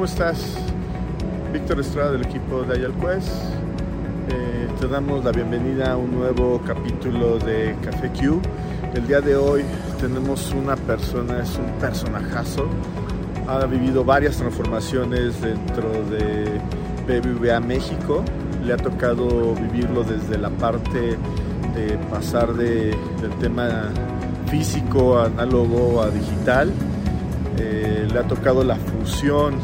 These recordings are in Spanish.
¿cómo estás? Víctor Estrada del equipo de Ayalquest. Eh, te damos la bienvenida a un nuevo capítulo de Café Q. El día de hoy tenemos una persona, es un personajazo. Ha vivido varias transformaciones dentro de BBVA México. Le ha tocado vivirlo desde la parte de pasar de, del tema físico, análogo a digital. Eh, le ha tocado la fusión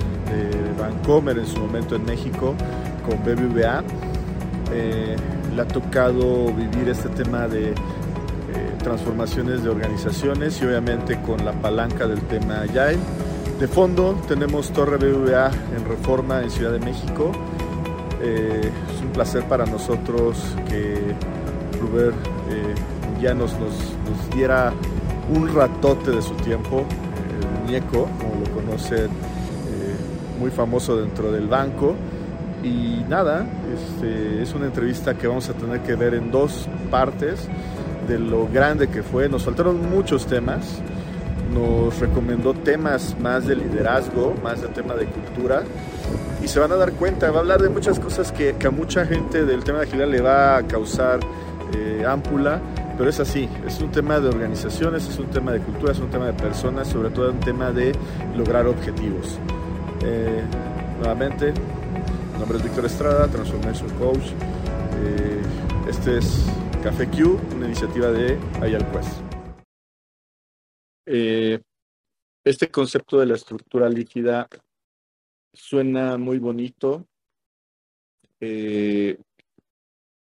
de Vancomer en su momento en México con BBVA. Eh, le ha tocado vivir este tema de eh, transformaciones de organizaciones y obviamente con la palanca del tema Agile. De fondo tenemos Torre BBVA en Reforma en Ciudad de México. es un placer para nosotros que Ruber ya nos, nos, nos diera un ratote de su tiempo, el muñeco, como lo conocen, eh, muy famoso dentro del banco. Y nada, este, es una entrevista que vamos a tener que ver en dos partes de lo grande que fue. Nos faltaron muchos temas, nos recomendó temas más de liderazgo, más de tema de cultura. Y se van a dar cuenta, va a hablar de muchas cosas que, que a mucha gente del tema de agilidad le va a causar eh, ámpula, pero es así, es un tema de organizaciones, es un tema de cultura, es un tema de personas, sobre todo un tema de lograr objetivos. Eh, nuevamente, mi nombre es Víctor Estrada, Transformation Coach. Eh, este es Café Q, una iniciativa de IALQuest. Eh, este concepto de la estructura líquida suena muy bonito, eh,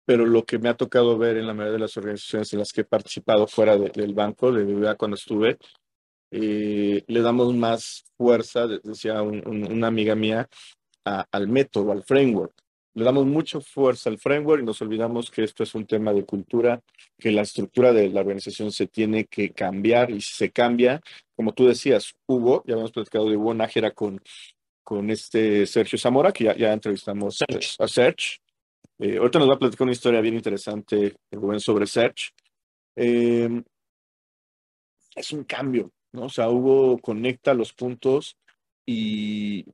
pero lo que me ha tocado ver en la mayoría de las organizaciones en las que he participado fuera de, del banco, de BBVA cuando estuve, eh, le damos más fuerza, decía un, un, una amiga mía, a, al método, al framework. Le damos mucha fuerza al framework y nos olvidamos que esto es un tema de cultura, que la estructura de la organización se tiene que cambiar y si se cambia, como tú decías, Hugo, ya habíamos platicado de Hugo Nájera con, con este Sergio Zamora, que ya, ya entrevistamos Serge. a Serge. Eh, ahorita nos va a platicar una historia bien interesante, Rubén, sobre Search. Eh, es un cambio, ¿no? O sea, Hugo conecta los puntos y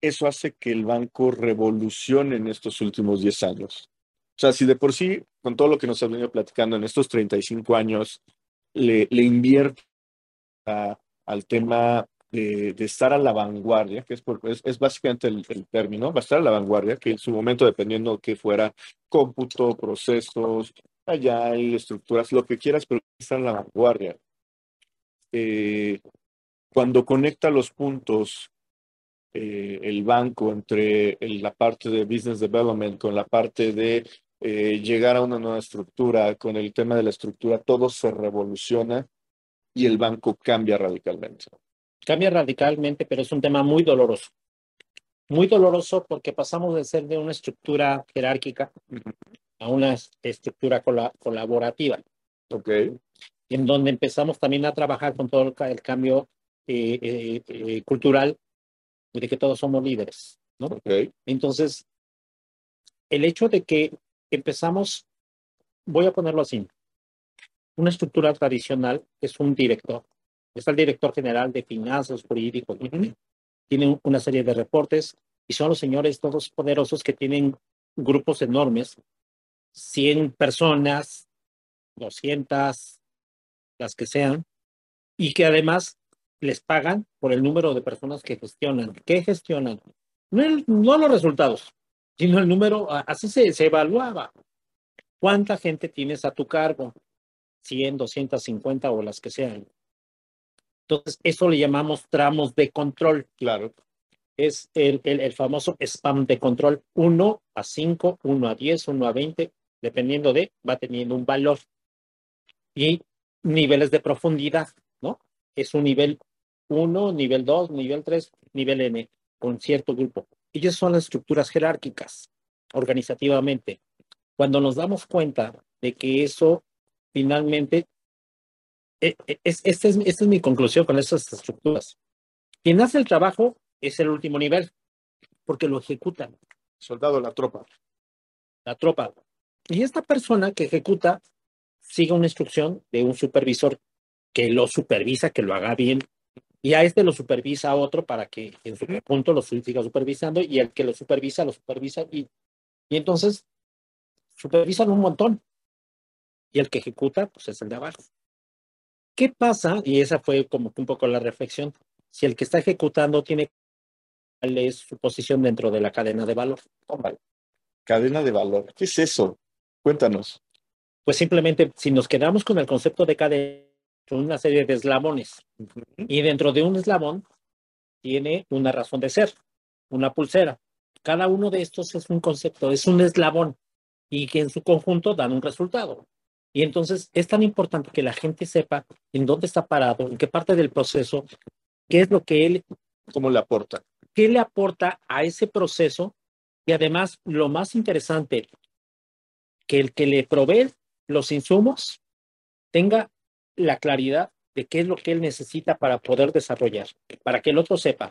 eso hace que el banco revolucione en estos últimos 10 años. O sea, si de por sí, con todo lo que nos ha venido platicando en estos 35 años, le, le invierte al tema de, estar a la vanguardia, que es, por, es, básicamente el, el, término, va a estar a la vanguardia, que en su momento, dependiendo que fuera cómputo, procesos, allá hay estructuras, lo que quieras, pero estar a la vanguardia. Eh, cuando conecta los puntos eh, el banco entre el, la parte de business development con la parte de eh, llegar a una nueva estructura, con el tema de la estructura, todo se revoluciona y el banco cambia radicalmente. Cambia radicalmente, pero es un tema muy doloroso. Muy doloroso porque pasamos de ser de una estructura jerárquica a una estructura col colaborativa. Ok. En donde empezamos también a trabajar con todo el cambio eh, eh, eh, cultural de que todos somos líderes, ¿no? Okay. Entonces, el hecho de que empezamos, voy a ponerlo así, una estructura tradicional es un director. Está el director general de finanzas, jurídicos, uh -huh. tienen una serie de reportes y son los señores todos poderosos que tienen grupos enormes, 100 personas, 200, las que sean, y que además les pagan por el número de personas que gestionan. ¿Qué gestionan? No, el, no los resultados, sino el número, así se, se, evaluaba. ¿Cuánta gente tienes a tu cargo? 100, 250 o las que sean. Entonces, eso le llamamos tramos de control. Claro. Es el, el, el famoso spam de control 1 a 5, 1 a 10, 1 a 20, dependiendo de, va teniendo un valor. Y niveles de profundidad, ¿no? Es un nivel 1, nivel 2, nivel 3, nivel N, con cierto grupo. Ellas son las estructuras jerárquicas, organizativamente. Cuando nos damos cuenta de que eso finalmente, es, es, esta, es, esta es mi conclusión con esas estructuras. Quien hace el trabajo es el último nivel, porque lo ejecutan. Soldado, la tropa. La tropa. Y esta persona que ejecuta sigue una instrucción de un supervisor que lo supervisa, que lo haga bien, Y a este lo supervisa otro para que en su conjunto lo siga supervisando y el que lo supervisa, lo supervisa y, y entonces supervisan un montón. Y el que ejecuta, pues es el de abajo. ¿Qué pasa? Y esa fue como un poco la reflexión. Si el que está ejecutando tiene cuál es su posición dentro de la cadena de valor. Cadena de valor. ¿Qué es eso? Cuéntanos. Pues simplemente, si nos quedamos con el concepto de cadena, una serie de eslabones. Y dentro de un eslabón tiene una razón de ser, una pulsera. Cada uno de estos es un concepto, es un eslabón y que en su conjunto dan un resultado. Y entonces es tan importante que la gente sepa en dónde está parado, en qué parte del proceso, qué es lo que él... ¿Cómo le aporta? ¿Qué le aporta a ese proceso? Y además, lo más interesante, que el que le provee los insumos tenga la claridad de qué es lo que él necesita para poder desarrollar, para que el otro sepa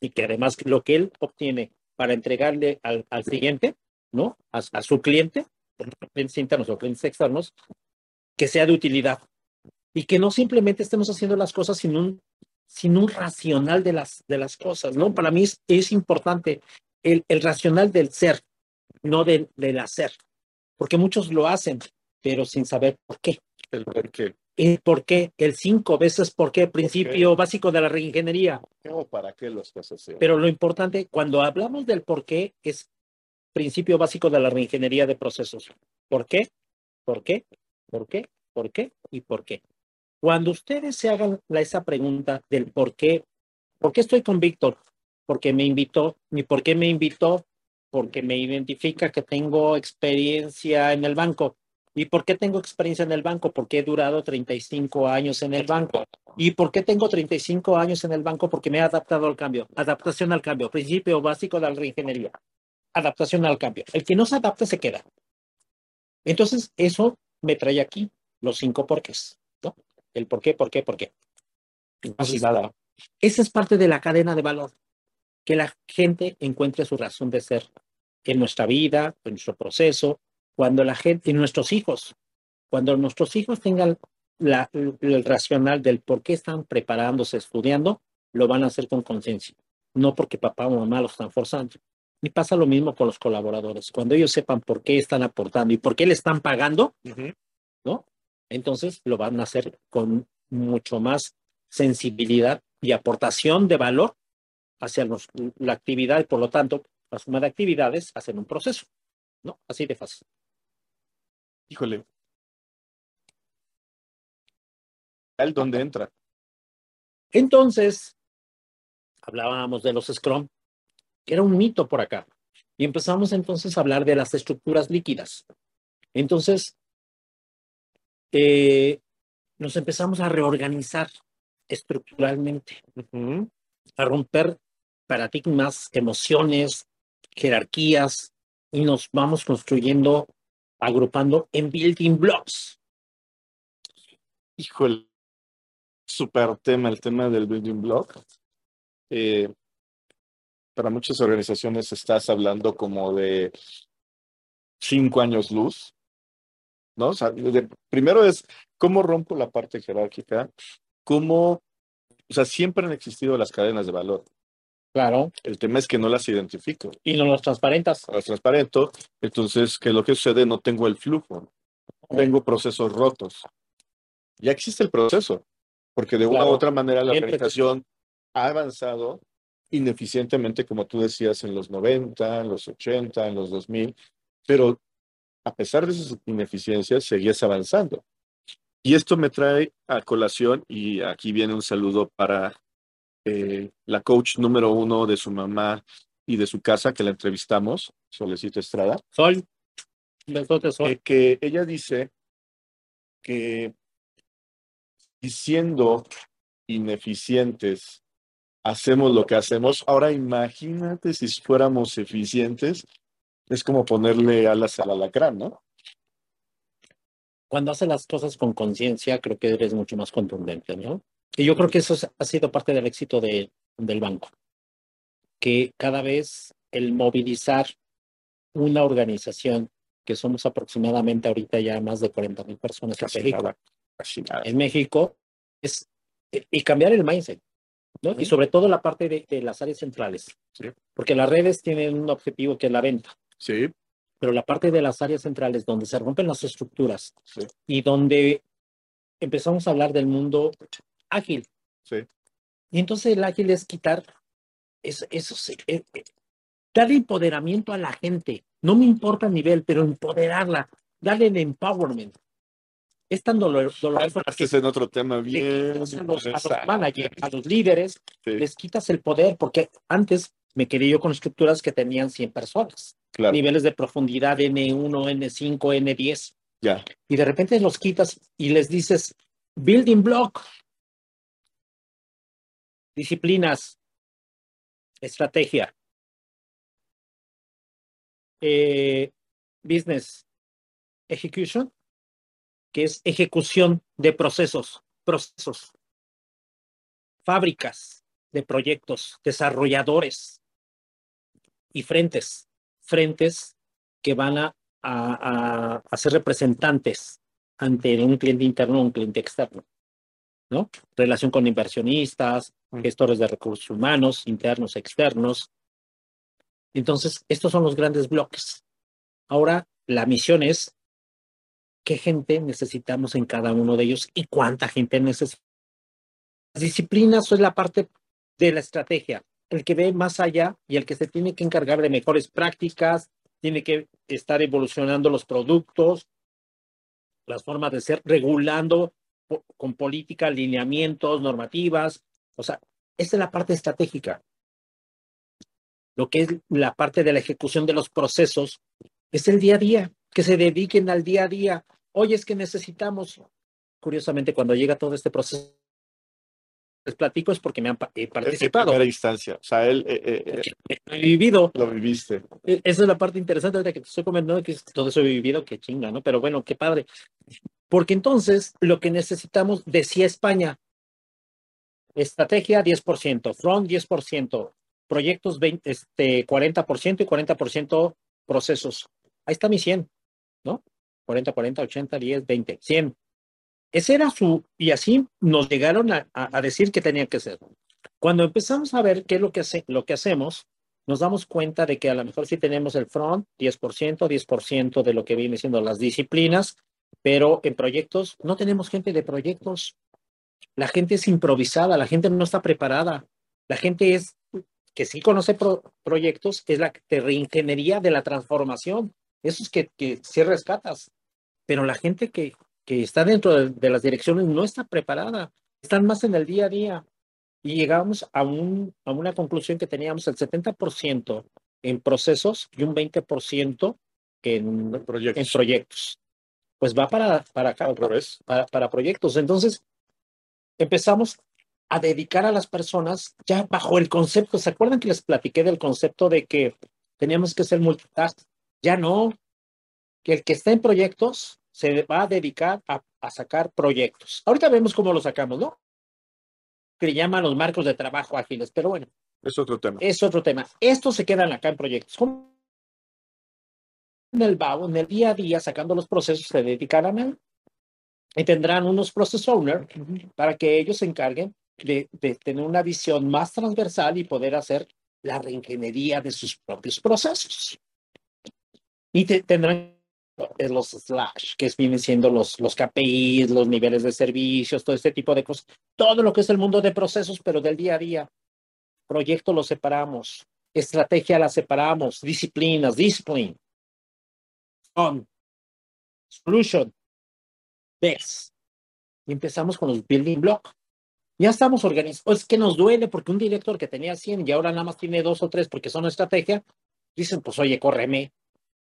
y que además lo que él obtiene para entregarle al, al siguiente, ¿no? A, a, su cliente, clientes internos o clientes externos, que sea de utilidad y que no simplemente estemos haciendo las cosas sin un, sin un racional de las, de las cosas, ¿no? Para mí es, es importante el, el, racional del ser, no del, del hacer, porque muchos lo hacen, pero sin saber por qué. El por qué. ¿El por qué? El cinco veces por qué, principio ¿Por qué? básico de la reingeniería. ¿O para qué lo estás haciendo? Pero lo importante, cuando hablamos del por qué, es principio básico de la reingeniería de procesos. ¿Por qué? ¿Por qué? ¿Por qué? ¿Por qué? ¿Y por qué? Cuando ustedes se hagan la, esa pregunta del por qué, ¿por qué estoy con Víctor? Porque me invitó, ni por qué me invitó, porque me identifica que tengo experiencia en el banco. ¿Y por qué tengo experiencia en el banco? Porque he durado 35 años en el banco. ¿Y por qué tengo 35 años en el banco? Porque me he adaptado al cambio. Adaptación al cambio, principio básico de la reingeniería. Adaptación al cambio. El que no se adapte se queda. Entonces, eso me trae aquí los cinco porqués. ¿no? El por qué, por qué, por qué. Entonces, nada. Esa es parte de la cadena de valor. Que la gente encuentre su razón de ser en nuestra vida, en nuestro proceso, cuando la gente, y nuestros hijos, cuando nuestros hijos tengan la, el, racional del por qué están preparándose, estudiando, lo van a hacer con conciencia, no porque papá o mamá lo están forzando. Y pasa lo mismo con los colaboradores. Cuando ellos sepan por qué están aportando y por qué le están pagando, uh -huh. ¿no? Entonces lo van a hacer con mucho más sensibilidad y aportación de valor hacia los, la actividad y por lo tanto la suma de actividades hacen un proceso, ¿no? Así de fácil. Híjole. ¿El dónde entra? Entonces, hablábamos de los Scrum, que era un mito por acá. Y empezamos entonces a hablar de las estructuras líquidas. Entonces, eh, nos empezamos a reorganizar estructuralmente, uh -huh. a romper paradigmas, emociones, jerarquías, y nos vamos construyendo agrupando en building blocks. Híjole, super tema, el tema del building block. Eh, para muchas organizaciones estás hablando como de cinco años luz, ¿no? Primero es cómo rompo la parte jerárquica, cómo, o sea, siempre han existido las cadenas de valor. Claro. El tema es que no las identifico. Y no las transparentas. Las transparento. Entonces, ¿qué es lo que sucede? No tengo el flujo. Tengo procesos rotos. Ya existe el proceso. Porque de claro. una u otra manera la Siempre organización ha avanzado ineficientemente, como tú decías, en los 90, en los 80, en los 2000. Pero a pesar de esas ineficiencias, seguías avanzando. Y esto me trae a colación, y aquí viene un saludo para eh, la coach número uno de su mamá y de su casa que la entrevistamos, Solecito Estrada. Sol. Besote, Sol. Eh, que ella dice que siendo ineficientes hacemos lo que hacemos. Ahora imagínate si fuéramos eficientes, es como ponerle alas al alacrán, ¿no? Cuando haces las cosas con conciencia, creo que eres mucho más contundente, ¿no? Y yo creo que eso ha sido parte del éxito de, del banco, que cada vez el movilizar una organización, que somos aproximadamente ahorita ya más de 40 mil personas en México, en México, es, y cambiar el mindset. ¿no? Y sobre todo la parte de, de las áreas centrales. Sí. Porque las redes tienen un objetivo que es la venta. Sí, pero la parte de las áreas centrales donde se rompen las estructuras sí, y donde empezamos a hablar del mundo ágil. sí. Y entonces el ágil es quitar eso, eso sí, eh, eh, darle empoderamiento a la gente. No me importa el nivel, pero empoderarla, darle el empowerment. Es tan dolor- doloroso Este es en otro tema bien. a los, a los managers, a los líderes, Sí, les quitas el poder, porque antes me quería yo con estructuras que tenían 100 personas, claro, niveles de profundidad N1, N5, N10. ya. y de repente los quitas y les dices building block, disciplinas, estrategia, eh, business, execution, que es ejecución de procesos, procesos, fábricas de proyectos, desarrolladores y frentes, frentes que van a a, a- a ser representantes ante un cliente interno o un cliente externo, ¿no? Relación con inversionistas, gestores de recursos humanos, internos, externos. Entonces, estos son los grandes bloques. Ahora, la misión es qué gente necesitamos en cada uno de ellos y cuánta gente necesitamos. Las disciplinas es la parte de la estrategia, el que ve más allá y el que se tiene que encargar de mejores prácticas, tiene que estar evolucionando los productos, las formas de ser, regulando con política, lineamientos, normativas. O sea, esa es la parte estratégica. Lo que es la parte de la ejecución de los procesos es el día a día, que se dediquen al día a día. Oye, es que necesitamos, curiosamente, cuando llega todo este proceso, les platico es porque me han pa- he En participado, primera instancia. O sea, él eh, eh, eh, he vivido. lo viviste. E- Esa es la parte interesante ahorita que te estoy comentando, que es todo eso he vivido, qué chinga, ¿no? Pero bueno, qué padre. Porque entonces lo que necesitamos, decía España, estrategia 10%, front 10%, proyectos 20, este, 40% y 40% procesos. Ahí está mi 100, ¿no? 40, 40, 80, 10, 20, 100. Ese era su, y así nos llegaron a, a- a decir que tenía que ser. Cuando empezamos a ver qué es que, lo que hacemos, nos damos cuenta de que a lo mejor sí tenemos el front, 10%, 10% de lo que viene siendo las disciplinas, pero en proyectos no tenemos gente de proyectos. La gente es improvisada, la gente no está preparada. La gente es que sí conoce pro- proyectos, es la de reingeniería de la transformación. Esos que, que sí rescatas. Pero la gente que, que está dentro de, de las direcciones no está preparada. Están más en el día a día. Y llegamos a, un, a una conclusión que teníamos el 70% en procesos y un 20% en, en Proyectos. Pues va para, para para, para proyectos. Entonces, empezamos a dedicar a las personas ya bajo el concepto. ¿Se acuerdan que les platiqué del concepto de que teníamos que ser multitask? Ya no. Que el que está en proyectos se va a dedicar a, a sacar proyectos. Ahorita vemos cómo lo sacamos, ¿no? Que llaman los marcos de trabajo ágiles, pero bueno, Es otro tema. es otro tema. Estos se quedan acá en proyectos. ¿Cómo? En el BAU, en el día a día, sacando los procesos, se dedicarán a él. Y tendrán unos process owner para que ellos se encarguen de, de tener una visión más transversal y poder hacer la reingeniería de sus propios procesos. Y te- tendrán eh, los slash, que vienen siendo los, los KPIs, los niveles de servicios, todo este tipo de cosas. Todo lo que es el mundo de procesos, pero del día a día. Proyecto lo separamos, estrategia la separamos, disciplinas, discipline, on, solution, best. Y empezamos con los building block. Ya estamos organizados. Es que nos duele porque un director que tenía 100 y ahora nada más tiene dos o tres porque son estrategia, dicen, pues oye, córreme.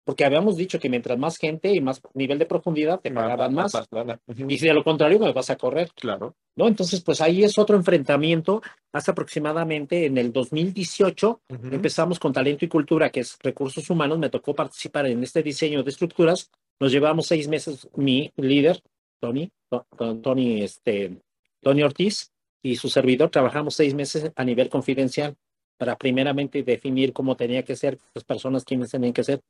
Porque habíamos dicho que mientras más gente y más nivel de profundidad te pagaban más. Ujú. Y si de lo contrario me vas a correr. Claro. ¿no? Entonces, pues ahí es otro enfrentamiento. Hace aproximadamente en el 2018 Ujú. empezamos con talento y cultura, que es recursos humanos. Me tocó participar en este diseño de estructuras. Nos llevamos seis meses, mi líder, Tony, To- To- Tony, este, Tony Ortiz y su servidor, trabajamos seis meses a nivel confidencial para primeramente definir cómo tenía que ser las personas, quiénes tenían que ser.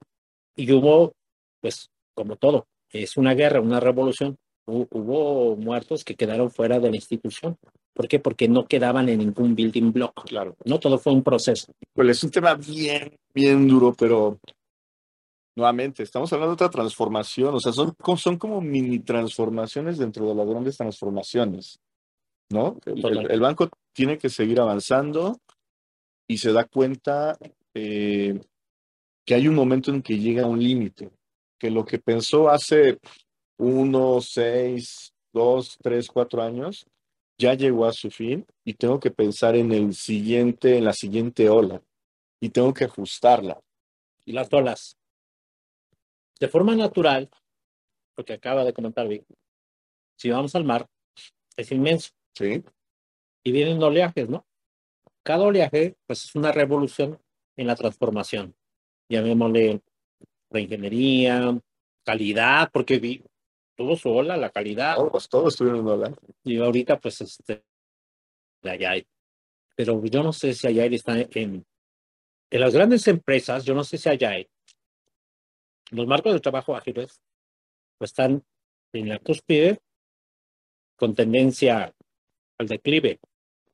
Y hubo, pues, como todo, es una guerra, una revolución. Hu- Hubo muertos que quedaron fuera de la institución. ¿Por qué? Porque no quedaban en ningún building block. Claro. No todo fue un proceso. Pues es un tema bien, bien duro, pero nuevamente, estamos hablando de otra transformación, o sea, son, son como mini transformaciones dentro de las grandes transformaciones, ¿no? El, el, el banco tiene que seguir avanzando y se da cuenta eh, que hay un momento en que llega a un límite, que lo que pensó hace uno, seis, dos, tres, cuatro años, ya llegó a su fin y tengo que pensar en el siguiente, en la siguiente ola y tengo que ajustarla. Y las olas. De forma natural, porque acaba de comentar Vic, si vamos al mar, es inmenso. Sí. Y vienen oleajes, ¿no? Cada oleaje, pues, es una revolución en la transformación. Llamémosle reingeniería, calidad, porque vi, tuvo su ola, la calidad. Todos, todos tuvieron ola. Y ahorita, pues, este, la Agile. Pero yo no sé si Agile está en, en las grandes empresas, yo no sé si Agile, los marcos de trabajo ágiles, pues están en la cúspide con tendencia al declive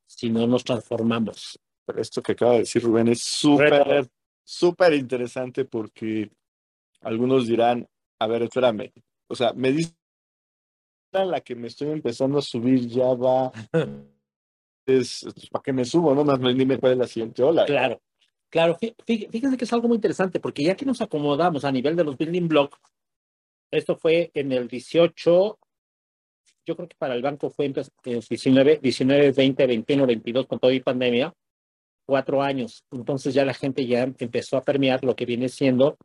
si no nos transformamos. Pero esto que acaba de decir Rubén es súper, súper interesante porque algunos dirán, a ver, espérame, o sea, me dice la que me estoy empezando a subir ya va, es, ¿para qué me subo? No más ni me cuál la siguiente ola. Claro, claro, fíjense que es algo muy interesante porque ya que nos acomodamos a nivel de los building blocks, esto fue en el 18, yo creo que para el banco fue en 19, 19, 20, 21, 22 con todo y pandemia, cuatro años. Entonces ya la gente ya empezó a permear lo que viene siendo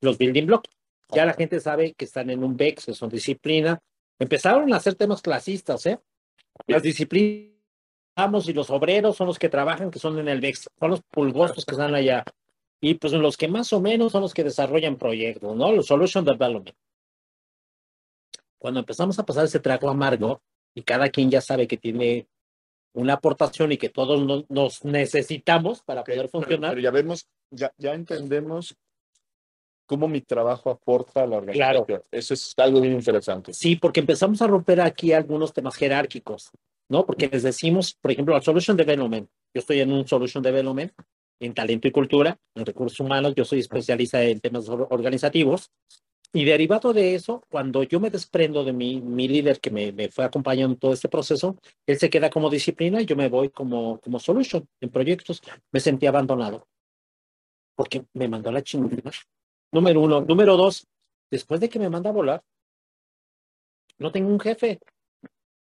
los building blocks. Ya la gente sabe que están en un BEX, que son disciplina. Empezaron a hacer temas clasistas, ¿eh? Las disciplinas y los obreros son los que trabajan, que son en el BEX, son los pulgosos que están allá. Y pues los que más o menos son los que desarrollan proyectos, ¿no? Los Solution Development. Cuando empezamos a pasar ese trago amargo y cada quien ya sabe que tiene una aportación y que todos no, nos necesitamos para Okay, poder funcionar. Pero, pero, ya vemos, ya, ya entendemos cómo mi trabajo aporta a la organización. Claro. Eso es algo bien interesante. Sí, porque empezamos a romper aquí algunos temas jerárquicos, ¿no? Porque les decimos, por ejemplo, al Solution Development. Yo estoy en un Solution Development en talento y cultura, en recursos humanos. Yo soy especialista en temas organizativos. Y derivado de eso, cuando yo me desprendo de mi, mi líder que me, me, fue acompañando en todo este proceso, él se queda como disciplina y yo me voy como, como solution en proyectos. Me sentí abandonado porque me mandó a la chingada. Número uno. Número dos, después de que me manda a volar, no tengo un jefe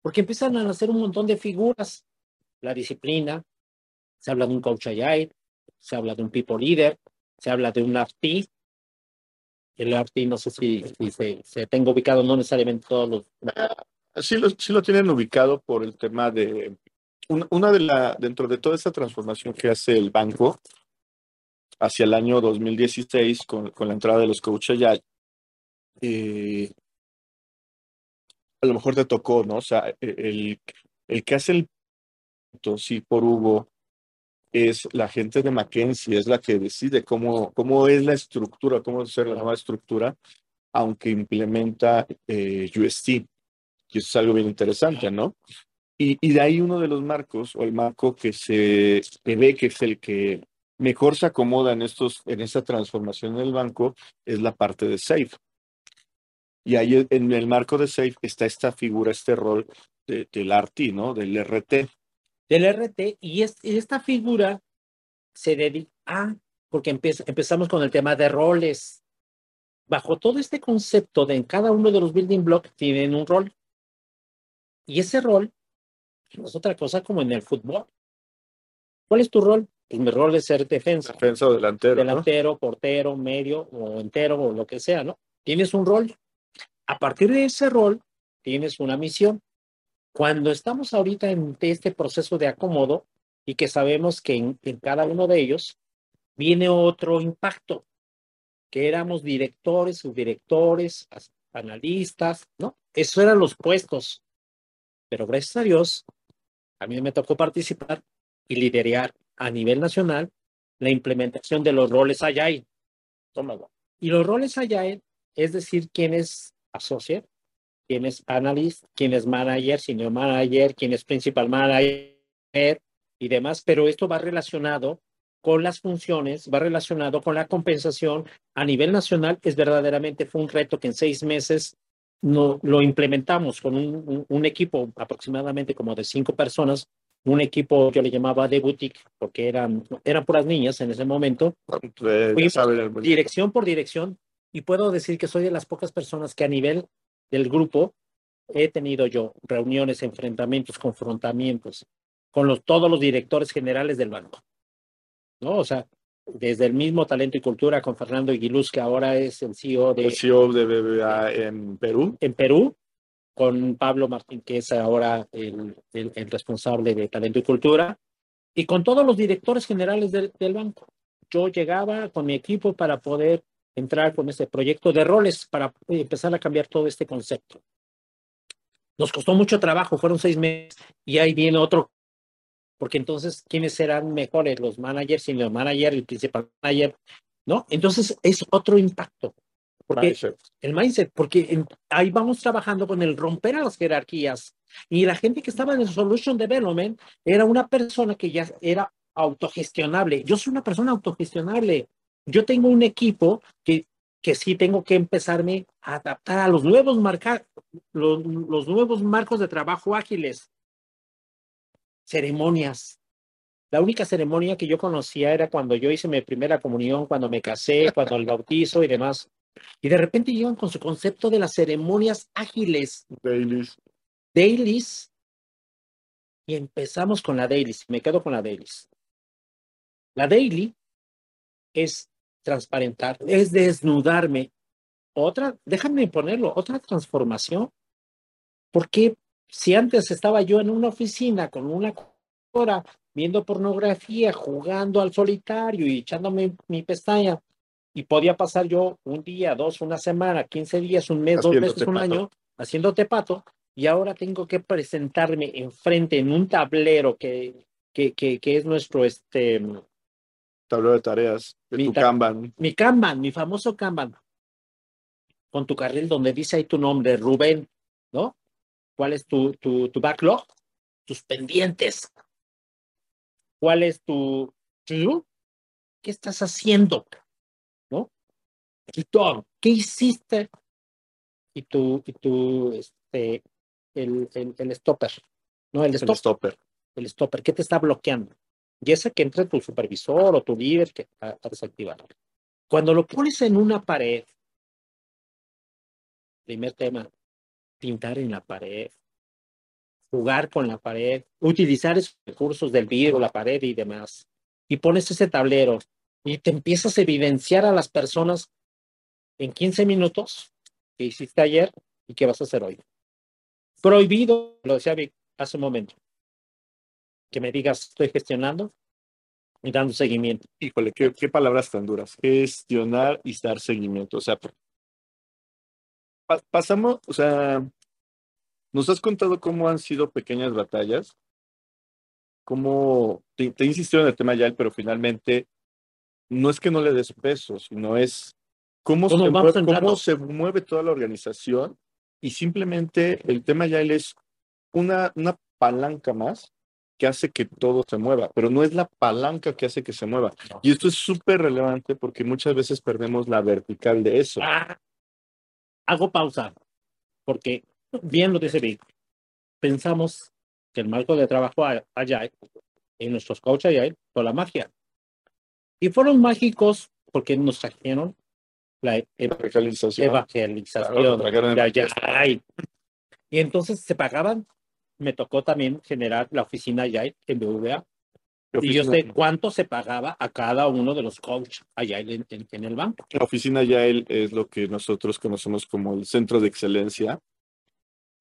porque empiezan a nacer un montón de figuras. La disciplina, se habla de un coach agile, se habla de un people leader, se habla de un RT, el RT no sé si, se, se, tengo ubicado, no necesariamente todos los... Sí lo, sí lo tienen ubicado por el tema de... Una, de la, dentro de toda esta transformación que hace el banco hacia el año 2016 con, con la entrada de los coaches ya, eh, a lo mejor te tocó, ¿no? O sea, el, el que hace el... Sí, por Hugo, es la gente de McKinsey, es la que decide cómo, cómo es la estructura, cómo ser la nueva estructura, aunque implementa eh, UST. Y eso es algo bien interesante, ¿no? Y, y, de ahí uno de los marcos, o el marco que se que ve que es el que mejor se acomoda en, estos, en esta transformación del banco, es la parte de SAFE. Y ahí en el marco de SAFE está esta figura, este rol de, del RT, ¿no? Del RT del RT y, es, y esta figura se dedica a, porque empieza, empezamos con el tema de roles. Bajo todo este concepto de en cada uno de los building blocks tienen un rol. Y ese rol no es otra cosa como en el fútbol. ¿Cuál es tu rol? Pues mi rol es ser defensa. Defensa o delantero. Delantero, ¿no? portero, medio o entero o lo que sea, ¿no? Tienes un rol. A partir de ese rol, tienes una misión. Cuando estamos ahorita en este proceso de acomodo y que sabemos que en, en, cada uno de ellos viene otro impacto, que éramos directores, subdirectores, analistas, ¿no? Eso eran los puestos. Pero gracias a Dios, a mí me tocó participar y liderar a nivel nacional la implementación de los roles Agile. Tómalo. Y los roles Agile es decir, quién es associate, quién es analyst, quién es manager, senior manager, quién es principal manager y demás, pero esto va relacionado con las funciones, va relacionado con la compensación a nivel nacional. Es verdaderamente, fue un reto que en seis meses no, lo implementamos con un, un, equipo aproximadamente como de cinco personas, un equipo yo le llamaba de boutique porque eran, eran puras niñas en ese momento. Fuimos dirección por dirección y puedo decir que soy de las pocas personas que a nivel del grupo he tenido yo reuniones, enfrentamientos, confrontamientos con los, todos los directores generales del banco. ¿No? O sea, desde el mismo Talento y Cultura con Fernando Iguiluz, que ahora es el CEO de... El CEO de BBVA en Perú. En Perú, con Pablo Martín, que es ahora el, el, el responsable de Talento y Cultura, y con todos los directores generales del, del banco. Yo llegaba con mi equipo para poder entrar con este proyecto de roles para empezar a cambiar todo este concepto. Nos costó mucho trabajo, fueron seis meses y ahí viene otro, porque entonces, ¿quiénes serán mejores? Los managers, y los managers, el principal manager, ¿no? Entonces es otro impacto. Porque mindset. el mindset, porque ahí vamos trabajando con el romper a las jerarquías. Y la gente que estaba en el Solution Development era una persona que ya era autogestionable. Yo soy una persona autogestionable. Yo tengo un equipo que, que sí tengo que empezarme a adaptar a los nuevos, marca, los, los nuevos marcos de trabajo ágiles. Ceremonias. La única ceremonia que yo conocía era cuando yo hice mi primera comunión, cuando me casé, cuando el bautizo y demás. Y de repente llegan con su concepto de las ceremonias ágiles. Dailies. Dailies. Y empezamos con la dailies. Me quedo con la dailies. La daily es transparentar, es desnudarme. Otra, déjame ponerlo, otra transformación. Porque si antes estaba yo en una oficina con una hora viendo pornografía, jugando al solitario y echándome mi pestaña, y podía pasar yo un día, dos, una semana, quince días, un mes, dos meses, un año, haciéndote pato, y ahora tengo que presentarme enfrente en un tablero que, que, que, que es nuestro, este, tablero de tareas, de mi tu ta- Kanban. mi Kanban, mi famoso Kanban, con tu carril donde dice ahí tu nombre, Rubén, ¿no? ¿Cuál es tu, tu, tu backlog? Tus pendientes. ¿Cuál es tu... ¿Qué estás haciendo? ¿No? Y todo, ¿qué hiciste? Y tu, y tu, este, el, el, el stopper, ¿no? El El stop, stopper. el stopper, ¿qué te está bloqueando? Y ese que entre tu supervisor o tu líder que a, a desactivar. Cuando lo pones en una pared, primer tema, pintar en la pared, jugar con la pared, utilizar esos recursos del vidrio, la pared y demás. Y pones ese tablero y te empiezas a evidenciar a las personas en 15 minutos que hiciste ayer y qué vas a hacer hoy. Prohibido, lo decía Vic hace un momento, que me digas estoy gestionando y dando seguimiento. Híjole, qué, qué palabras tan duras. Gestionar y dar seguimiento. O sea, pa- pasamos, o sea, nos has contado cómo han sido pequeñas batallas, cómo te, te he insistido en el tema ya, pero finalmente no es que no le des peso, sino es cómo se mueve toda la organización y simplemente el tema ya es una, una palanca más que hace que todo se mueva, pero no es la palanca que hace que se mueva. Y esto es súper relevante porque muchas veces perdemos la vertical de eso. Ah, hago pausa, porque bien lo dice Vic, pensamos que el marco de trabajo a- Agile, en nuestros coaches Agile, fue la magia. Y fueron mágicos porque nos trajeron la e- La verticalización. evangelización Claro, de Agile. Y entonces se pagaban. Me tocó también generar la oficina Agile en BVA. Y yo sé cuánto se pagaba a cada uno de los coaches Agile en, en- en el banco. La oficina Yael es lo que nosotros conocemos como el centro de excelencia.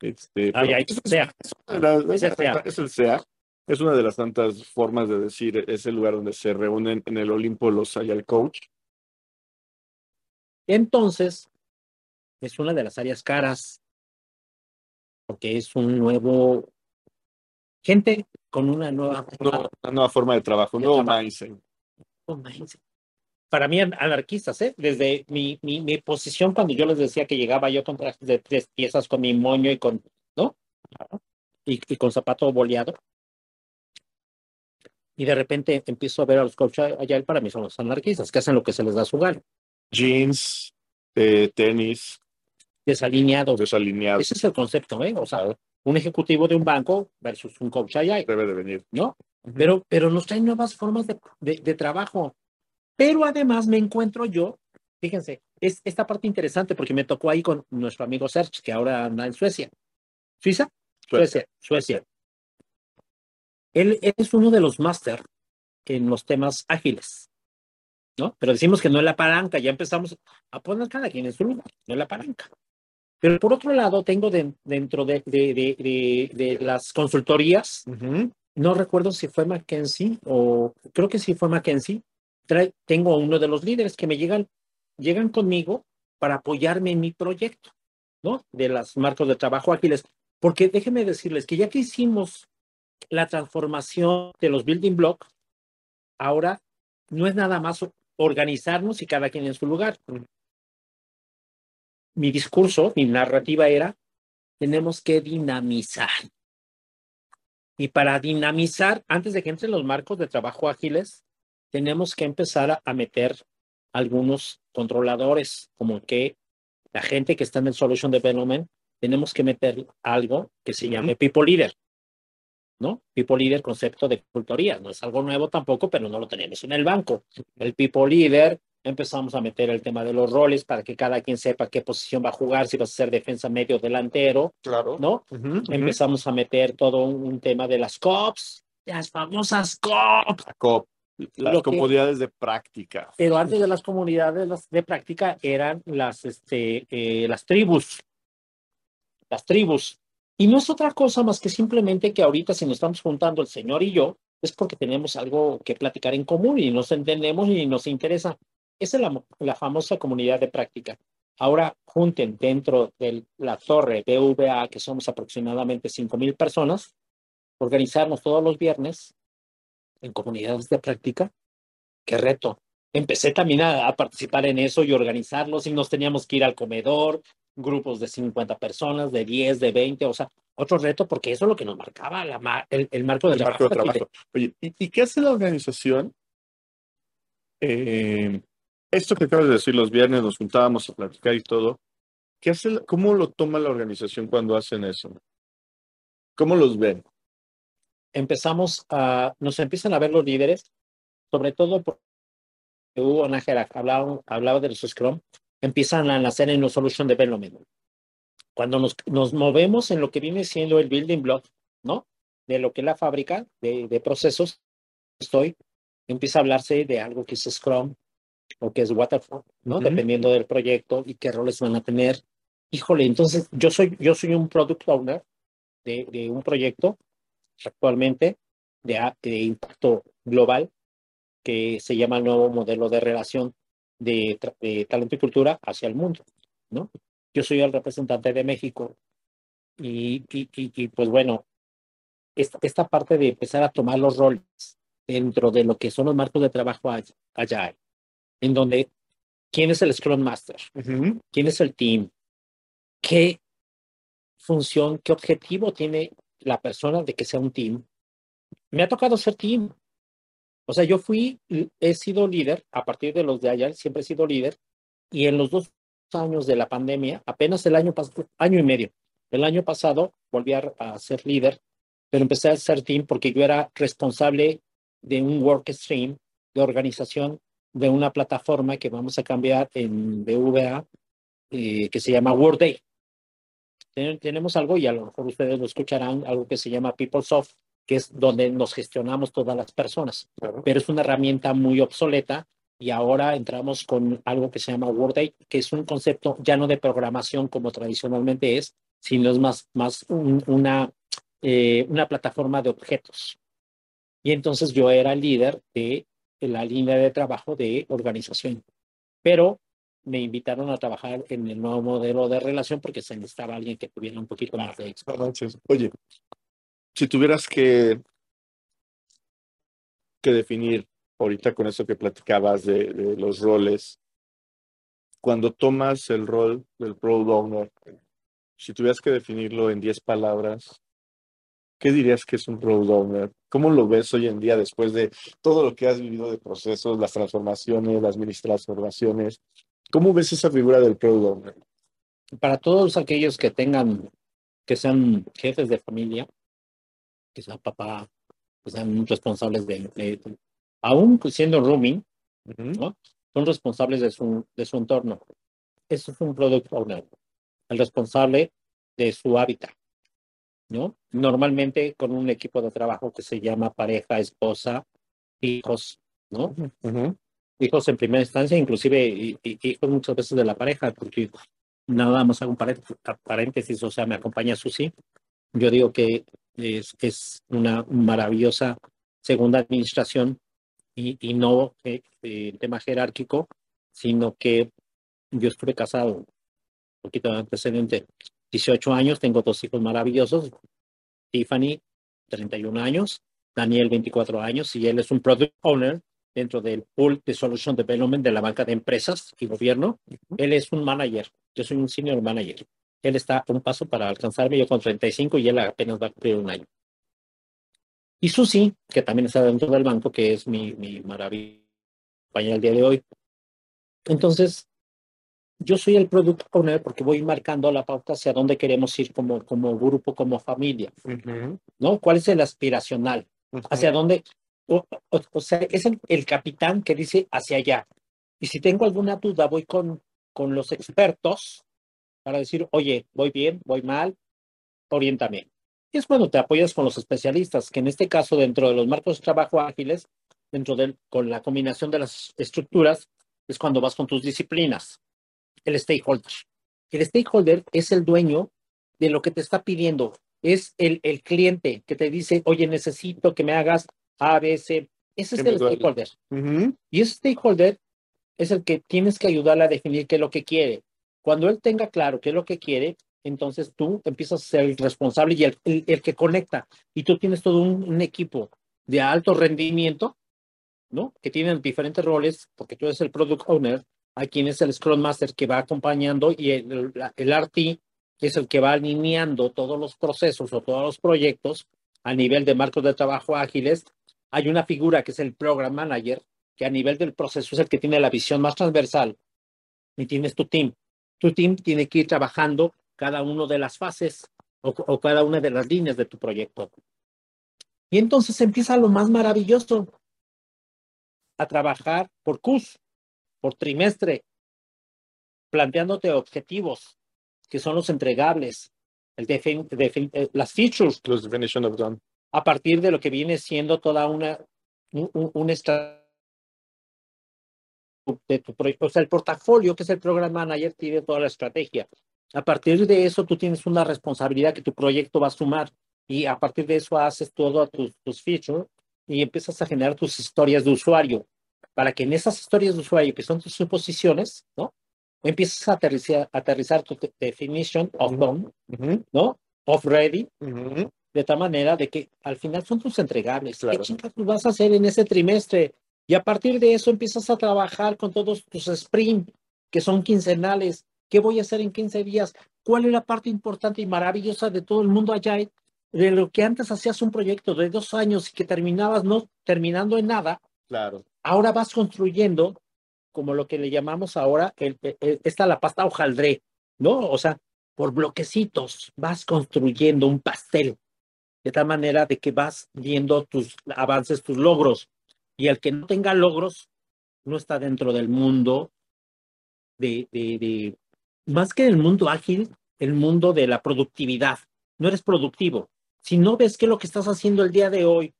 Este, Agile, es- sea, es las- Es el CEA. es el CEA. Es una de las tantas formas de decir, es el lugar donde se reúnen en el Olimpo los Agile Coach. Entonces, es una de las áreas caras, porque es un nuevo, gente con una nueva una nueva forma de trabajo, un nuevo mindset. para mí anarquistas, ¿eh? Desde mi, mi, mi posición cuando yo les decía que llegaba yo con trajes de tres piezas, con mi moño y con, ¿no? Y, y con zapato boleado. Y de repente empiezo a ver a los coaches allá, para mí son los anarquistas, que hacen lo que se les da su gana. Jeans, eh, tenis, Desalineados. desalineados. Ese es el concepto, ¿eh? O sea, un ejecutivo de un banco versus un coach allá, Debe de venir. ¿no? Pero, pero nos traen nuevas formas de, de, de trabajo. Pero además me encuentro yo, fíjense, es esta parte interesante porque me tocó ahí con nuestro amigo Serge, que ahora anda en Suecia. ¿Suiza? Suecia. Suecia. Él, él es uno de los máster en los temas ágiles, ¿no? Pero decimos que no es la palanca, ya empezamos a poner cada quien en su lugar, no es la palanca. Pero por otro lado, tengo de- dentro de, las consultorías, no recuerdo si fue Mackenzie o creo que sí fue Mackenzie. Trae- tengo a uno de los líderes que me llegan, llegan conmigo para apoyarme en mi proyecto, ¿no? De las marcos de trabajo ágiles. Porque déjenme decirles que ya que hicimos la transformación de los building blocks, ahora no es nada más organizarnos y cada quien en su lugar. Mi discurso, mi narrativa era, tenemos que dinamizar. Y para dinamizar, antes de que entren los marcos de trabajo ágiles, tenemos que empezar a, a meter algunos controladores, como que la gente que está en el Solution Development, tenemos que meter algo que se llame People Leader. ¿No? People Leader, concepto de consultoría. No es algo nuevo tampoco, pero no lo tenemos en el banco. El People Leader, empezamos a meter el tema de los roles para que cada quien sepa qué posición va a jugar, si va a ser defensa medio delantero, Claro. ¿no? Empezamos a meter todo un, un tema de las COPs, las famosas COPs. La COP, las Lo que- comodidades de práctica. Pero antes de las comunidades las de práctica eran las, este, eh, las tribus. Las tribus. Y no es otra cosa más que simplemente que ahorita si nos estamos juntando el señor y yo, es porque tenemos algo que platicar en común y nos entendemos y nos interesa. Esa es la, la famosa comunidad de práctica. Ahora junten dentro de la torre BVA, que somos aproximadamente 5,000 personas, organizarnos todos los viernes en comunidades de práctica. Qué reto. Empecé también a, a participar en eso y organizarlos y nos teníamos que ir al comedor, grupos de 50 personas, de 10, de 20, o sea, otro reto porque eso es lo que nos marcaba la el, el marco de El marco de trabajo. trabajo. Oye, ¿y, y qué hace la organización? Eh, esto que acabas de decir, los viernes nos juntábamos a platicar y todo. ¿Qué hace, ¿Cómo lo toma la organización cuando hacen eso? ¿Cómo los ven? empezamos a, nos empiezan a ver los líderes, sobre todo porque Hugo Nájera hablaba, hablaba de los Scrum, empiezan a nacer en los Solution Development. Cuando nos, nos movemos en lo que viene siendo el building block, ¿no? De lo que es la fábrica de, de procesos, estoy, empieza a hablarse de algo que es Scrum o que es Waterfall, ¿no? Ujú. Dependiendo del proyecto y qué roles van a tener. Híjole, entonces yo soy, yo soy un product owner de, de un proyecto actualmente de, de impacto global que se llama el nuevo modelo de relación de, de talento y cultura hacia el mundo, ¿no? Yo soy el representante de México y, y, y, y, pues bueno, esta, esta parte de empezar a tomar los roles dentro de lo que son los marcos de trabajo allá, allá en donde quién es el Scrum Master, Ujú. quién es el team, qué función, qué objetivo tiene la persona de que sea un team. Me ha tocado ser team. O sea, yo fui, he sido líder a partir de los de allá, siempre he sido líder, y en los dos años de la pandemia, apenas el año pasado, año y medio, el año pasado volví a, a ser líder, pero empecé a ser team porque yo era responsable de un work stream de organización de una plataforma que vamos a cambiar en BVA, eh, que se llama Workday. Ten- tenemos algo, y a lo mejor ustedes lo escucharán, algo que se llama PeopleSoft, que es donde nos gestionamos todas las personas. Claro. Pero es una herramienta muy obsoleta y ahora entramos con algo que se llama Workday, que es un concepto ya no de programación como tradicionalmente es, sino es más, más un- una, eh, una plataforma de objetos. Y entonces yo era líder de la línea de trabajo de organización. Pero me invitaron a trabajar en el nuevo modelo de relación porque se necesitaba alguien que tuviera un poquito más de experiencia. Oye, si tuvieras que, que definir ahorita con eso que platicabas de, los roles, cuando tomas el rol del Product Owner, si tuvieras que definirlo en 10 palabras, ¿qué dirías que es un Product Owner? ¿Cómo lo ves hoy en día después de todo lo que has vivido de procesos, las transformaciones, las transformaciones? ¿Cómo ves esa figura del Product Owner? Para todos aquellos que tengan, que sean jefes de familia, que sean papá, que sean responsables de, aún siendo rooming, ¿no? son responsables de su, de su entorno. Eso es un product owner, el responsable de su hábitat, ¿no? Normalmente con un equipo de trabajo que se llama pareja, esposa, hijos, ¿no? Hijos en primera instancia, inclusive hijos muchas veces de la pareja, porque nada más hago un paréntesis, o sea, me acompaña Susi. Yo digo que es, es una maravillosa segunda administración y, y no eh, el tema jerárquico, sino que yo estuve casado, un poquito de antecedente, 18 años, tengo dos hijos maravillosos, Tiffany, 31 años, Daniel, 24 años, y él es un product owner dentro del pool de Solution Development de la banca de empresas y gobierno. Él es un manager, yo soy un senior manager. Él está a un paso para alcanzarme, yo con 35 y él apenas va a cumplir un año. Y Susi, que también está dentro del banco, que es mi, mi maravilla el día de hoy. Entonces, yo soy el product owner porque voy marcando la pauta hacia dónde queremos ir como, como grupo, como familia, ¿no? ¿Cuál es el aspiracional? ¿Hacia dónde? O, sea, es el, el, capitán que dice hacia allá. Y si tengo alguna duda, voy con, con los expertos para decir, oye, voy bien, voy mal, oriéntame. Y es cuando te apoyas con los especialistas, que en este caso, dentro de los marcos de trabajo ágiles, dentro del, con la combinación de las estructuras, es cuando vas con tus disciplinas. El stakeholder. El stakeholder es el dueño de lo que te está pidiendo. Es el, el cliente que te dice, oye, necesito que me hagas A, B, C. Ese es el stakeholder. Y ese stakeholder es el que tienes que ayudarle a definir qué es lo que quiere. Cuando él tenga claro qué es lo que quiere, entonces tú empiezas a ser el responsable y el, el, que conecta. Y tú tienes todo un, equipo de alto rendimiento, ¿no? Que tienen diferentes roles, porque tú eres el product owner, hay quien es el Scrum Master que va acompañando y el, el RT es el que va alineando todos los procesos o todos los proyectos a nivel de marcos de trabajo ágiles. Hay una figura que es el Program Manager, que a nivel del proceso es el que tiene la visión más transversal y tienes tu team. Tu team tiene que ir trabajando cada una de las fases o, cada una de las líneas de tu proyecto. Y entonces empieza lo más maravilloso, a trabajar por CUS, por trimestre, planteándote objetivos, que son los entregables, el eh, las features. Los definition of done. A partir de lo que viene siendo toda una, un, un, de tu proyecto. O sea, el portafolio, que es el program manager, tiene toda la estrategia. A partir de eso, tú tienes una responsabilidad que tu proyecto va a sumar y a partir de eso haces todo tus, tus features y empiezas a generar tus historias de usuario para que en esas historias de usuario, que son tus suposiciones, ¿no? Empiezas a aterrizar, aterrizar tu definition of done, ¿no? Of ready, de tal manera de que al final son tus entregables. ¿Qué chicas vas a hacer en ese trimestre? Y a partir de eso empiezas a trabajar con todos tus sprint, que son quincenales, ¿Qué voy a hacer en 15 días? ¿Cuál es la parte importante y maravillosa de todo el mundo allá? De lo que antes hacías un proyecto de dos años y que terminabas no terminando en nada. Claro. Ahora vas construyendo, como lo que le llamamos ahora, el, esta la pasta hojaldré, ¿no? O sea, por bloquecitos vas construyendo un pastel de tal manera de que vas viendo tus avances, tus logros. Y el que no tenga logros no está dentro del mundo de, más que el mundo ágil, el mundo de la productividad. No eres productivo. Si no ves qué es lo que estás haciendo el día de hoy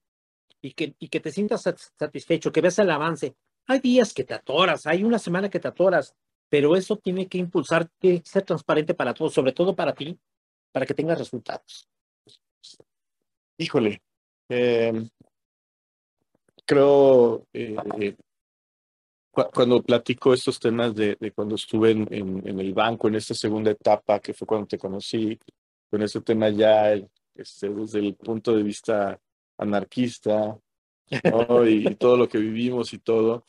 y que, y que te sientas satisfecho, que ves el avance, hay días que te atoras, hay una semana que te atoras, pero eso tiene que impulsar, que ser transparente para todos, sobre todo para ti, para que tengas resultados. Híjole, em, creo eh, cuando platico estos temas de, cuando estuve en, en, el banco, en esta segunda etapa, que fue cuando te conocí, con este tema ya este, desde el punto de vista anarquista, ¿no? y, todo lo que vivimos y todo.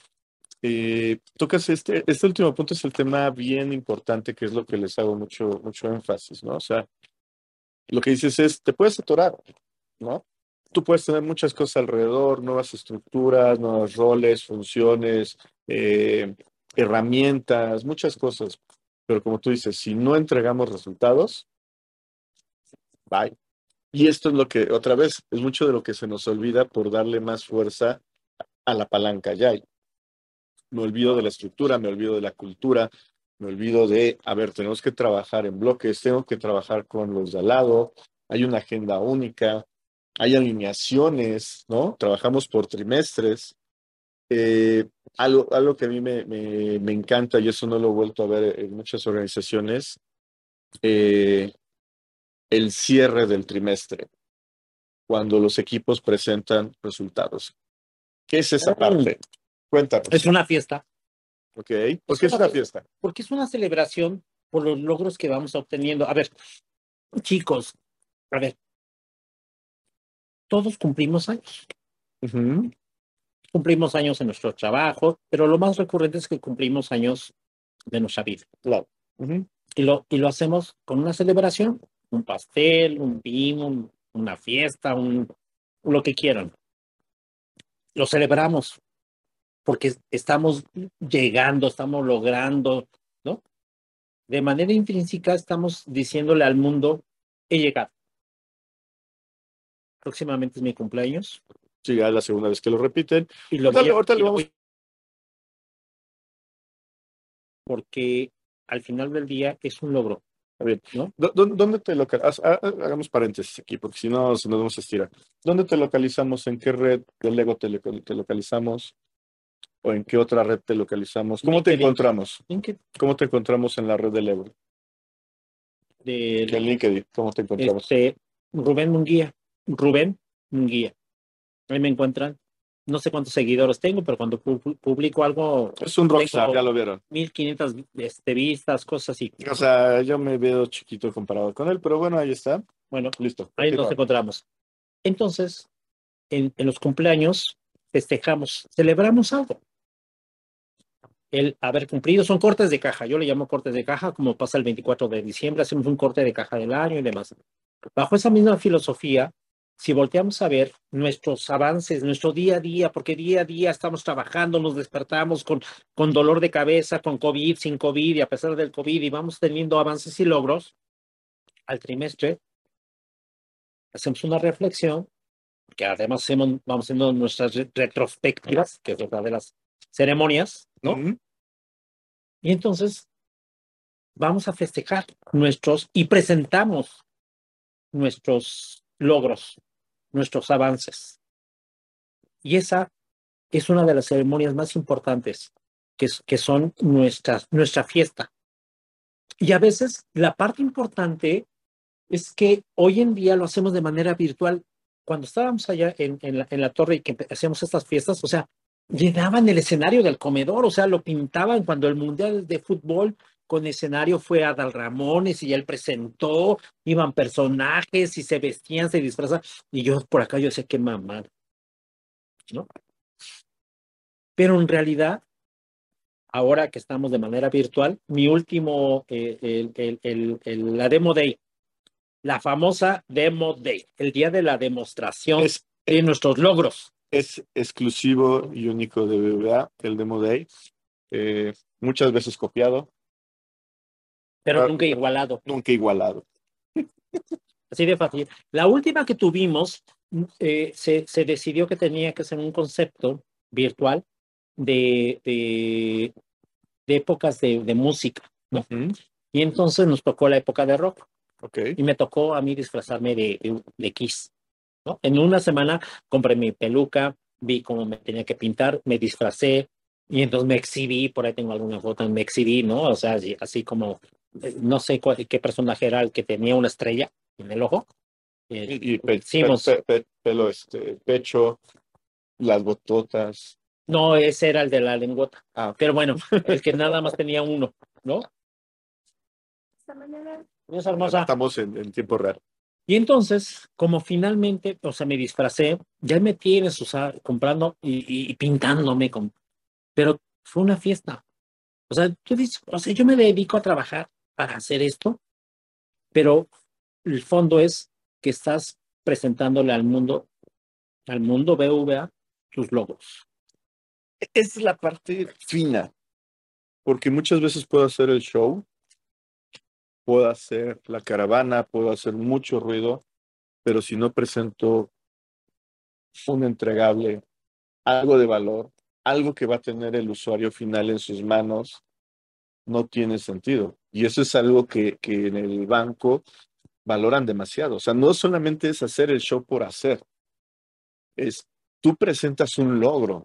Eh, tocas este, este último punto es el tema bien importante, que es lo que les hago mucho, mucho énfasis, ¿no? O sea, lo que dices es, te puedes atorar, ¿no? Tú puedes tener muchas cosas alrededor, nuevas estructuras, nuevos roles, funciones, eh, herramientas, muchas cosas. Pero como tú dices, si no entregamos resultados, bye. Y esto es lo que, otra vez, es mucho de lo que se nos olvida por darle más fuerza a la palanca ya. Me olvido de la estructura, me olvido de la cultura, me olvido de, a ver, tenemos que trabajar en bloques, tengo que trabajar con los de al lado, hay una agenda única, hay alineaciones, ¿no? Trabajamos por trimestres. Eh, algo, algo que a mí me, me, me, encanta, y eso no lo he vuelto a ver en muchas organizaciones, eh, el cierre del trimestre, cuando los equipos presentan resultados. ¿Qué es esa parte? Cuéntanos. Es una fiesta. Ok, ¿por qué es una fiesta? Porque es una celebración por los logros que vamos obteniendo. A ver, chicos, a ver, todos cumplimos años. Uh -huh. Cumplimos años en nuestro trabajo, pero lo más recurrente es que cumplimos años de nuestra vida. Claro. Uh -huh. y, lo, y lo hacemos con una celebración, un pastel, un vino, un, una fiesta, un, lo que quieran. Lo celebramos porque estamos llegando, estamos logrando, ¿no? De manera intrínseca estamos diciéndole al mundo, he llegado. Próximamente es mi cumpleaños. Sí, ya es la segunda vez que lo repiten. Y lo ahorita, voy a, ahorita y le lo vamos. voy- Porque al final del día es un logro, Ver, ¿no? ¿dó- dó- ¿Dónde te localizamos? Hagamos paréntesis aquí, porque si no, nos vamos a estirar. ¿Dónde te localizamos? ¿En qué red de Lego te, loca- te localizamos? ¿O en qué otra red te localizamos? ¿Cómo te encontramos? ¿Cómo te encontramos en la red de Lego? De, En LinkedIn, ¿cómo te encontramos? este, Rubén Munguía. Rubén Munguía. Ahí me encuentran. No sé cuántos seguidores tengo, pero cuando pu- publico algo, Es un rockstar, ya lo vieron. 1500 este, vistas, cosas así. O sea, yo me veo chiquito comparado con él, pero bueno, ahí está. Bueno, Listo. ahí nos encontramos. Entonces, en, en los cumpleaños festejamos, celebramos algo. El haber cumplido son cortes de caja. Yo le llamo cortes de caja, como pasa el 24 de diciembre, hacemos un corte de caja del año y demás. Bajo esa misma filosofía, si volteamos a ver nuestros avances, nuestro día a día, porque día a día estamos trabajando, nos despertamos con, con dolor de cabeza, con COVID, sin COVID y a pesar del COVID y vamos teniendo avances y logros, al trimestre hacemos una reflexión, que además hacemos, vamos haciendo nuestras re- retrospectivas, que es otra de las ceremonias, ¿no? Y entonces vamos a festejar nuestros y presentamos nuestros logros, nuestros avances. Y esa es una de las ceremonias más importantes, que, que son nuestras, nuestra fiesta. Y a veces la parte importante es que hoy en día lo hacemos de manera virtual. Cuando estábamos allá en, en la, en la torre y que hacíamos estas fiestas, o sea, llenaban el escenario del comedor, o sea, lo pintaban cuando el Mundial de Fútbol con escenario fue Adal Ramones y él presentó, iban personajes y se vestían, se disfrazaban, y yo por acá yo sé qué mamá, ¿no? Pero en realidad, ahora que estamos de manera virtual, mi último, eh, el, el, el, el- la Demo Day, la famosa Demo Day, el día de la demostración Es, de nuestros logros. es exclusivo y único de BBVA, el Demo Day. Eh, muchas veces copiado, pero Ah, nunca igualado. nunca igualado. Así de fácil. La última que tuvimos, eh, se, se decidió que tenía que ser un concepto virtual de, de, de épocas de, de música. ¿no? Ujú. Y entonces nos tocó la época de rock Ok. y me tocó a mí disfrazarme de, de, Kiss. ¿no? En una semana compré mi peluca, vi cómo me tenía que pintar, me disfracé y entonces me exhibí, por ahí tengo alguna foto, me exhibí, ¿no? O sea, así, así como, no sé cuál- qué personaje era el que tenía una estrella en el ojo. Eh, Y, y pe- hicimos- pe- pe- pelo, este, pecho, las bototas. No, ese era el de la lengüeta. Ah, Pero bueno, el que nada más tenía uno, ¿no? Dios hermosa. Estamos en, en tiempo real. Y entonces, como finalmente, o sea, me disfracé, ya me tienes, o sea, comprando y, y pintándome con, pero fue una fiesta. O sea, tú dices, o sea, yo me dedico a trabajar para hacer esto, pero el fondo es que estás presentándole al mundo, al mundo BVA, tus logos. Es la parte fina, porque muchas veces puedo hacer el show, puedo hacer la caravana, puedo hacer mucho ruido, pero si no presento un entregable, algo de valor, algo que va a tener el usuario final en sus manos, no tiene sentido. Y eso es algo que, que en el banco valoran demasiado. O sea, no solamente es hacer el show por hacer, es tú presentas un logro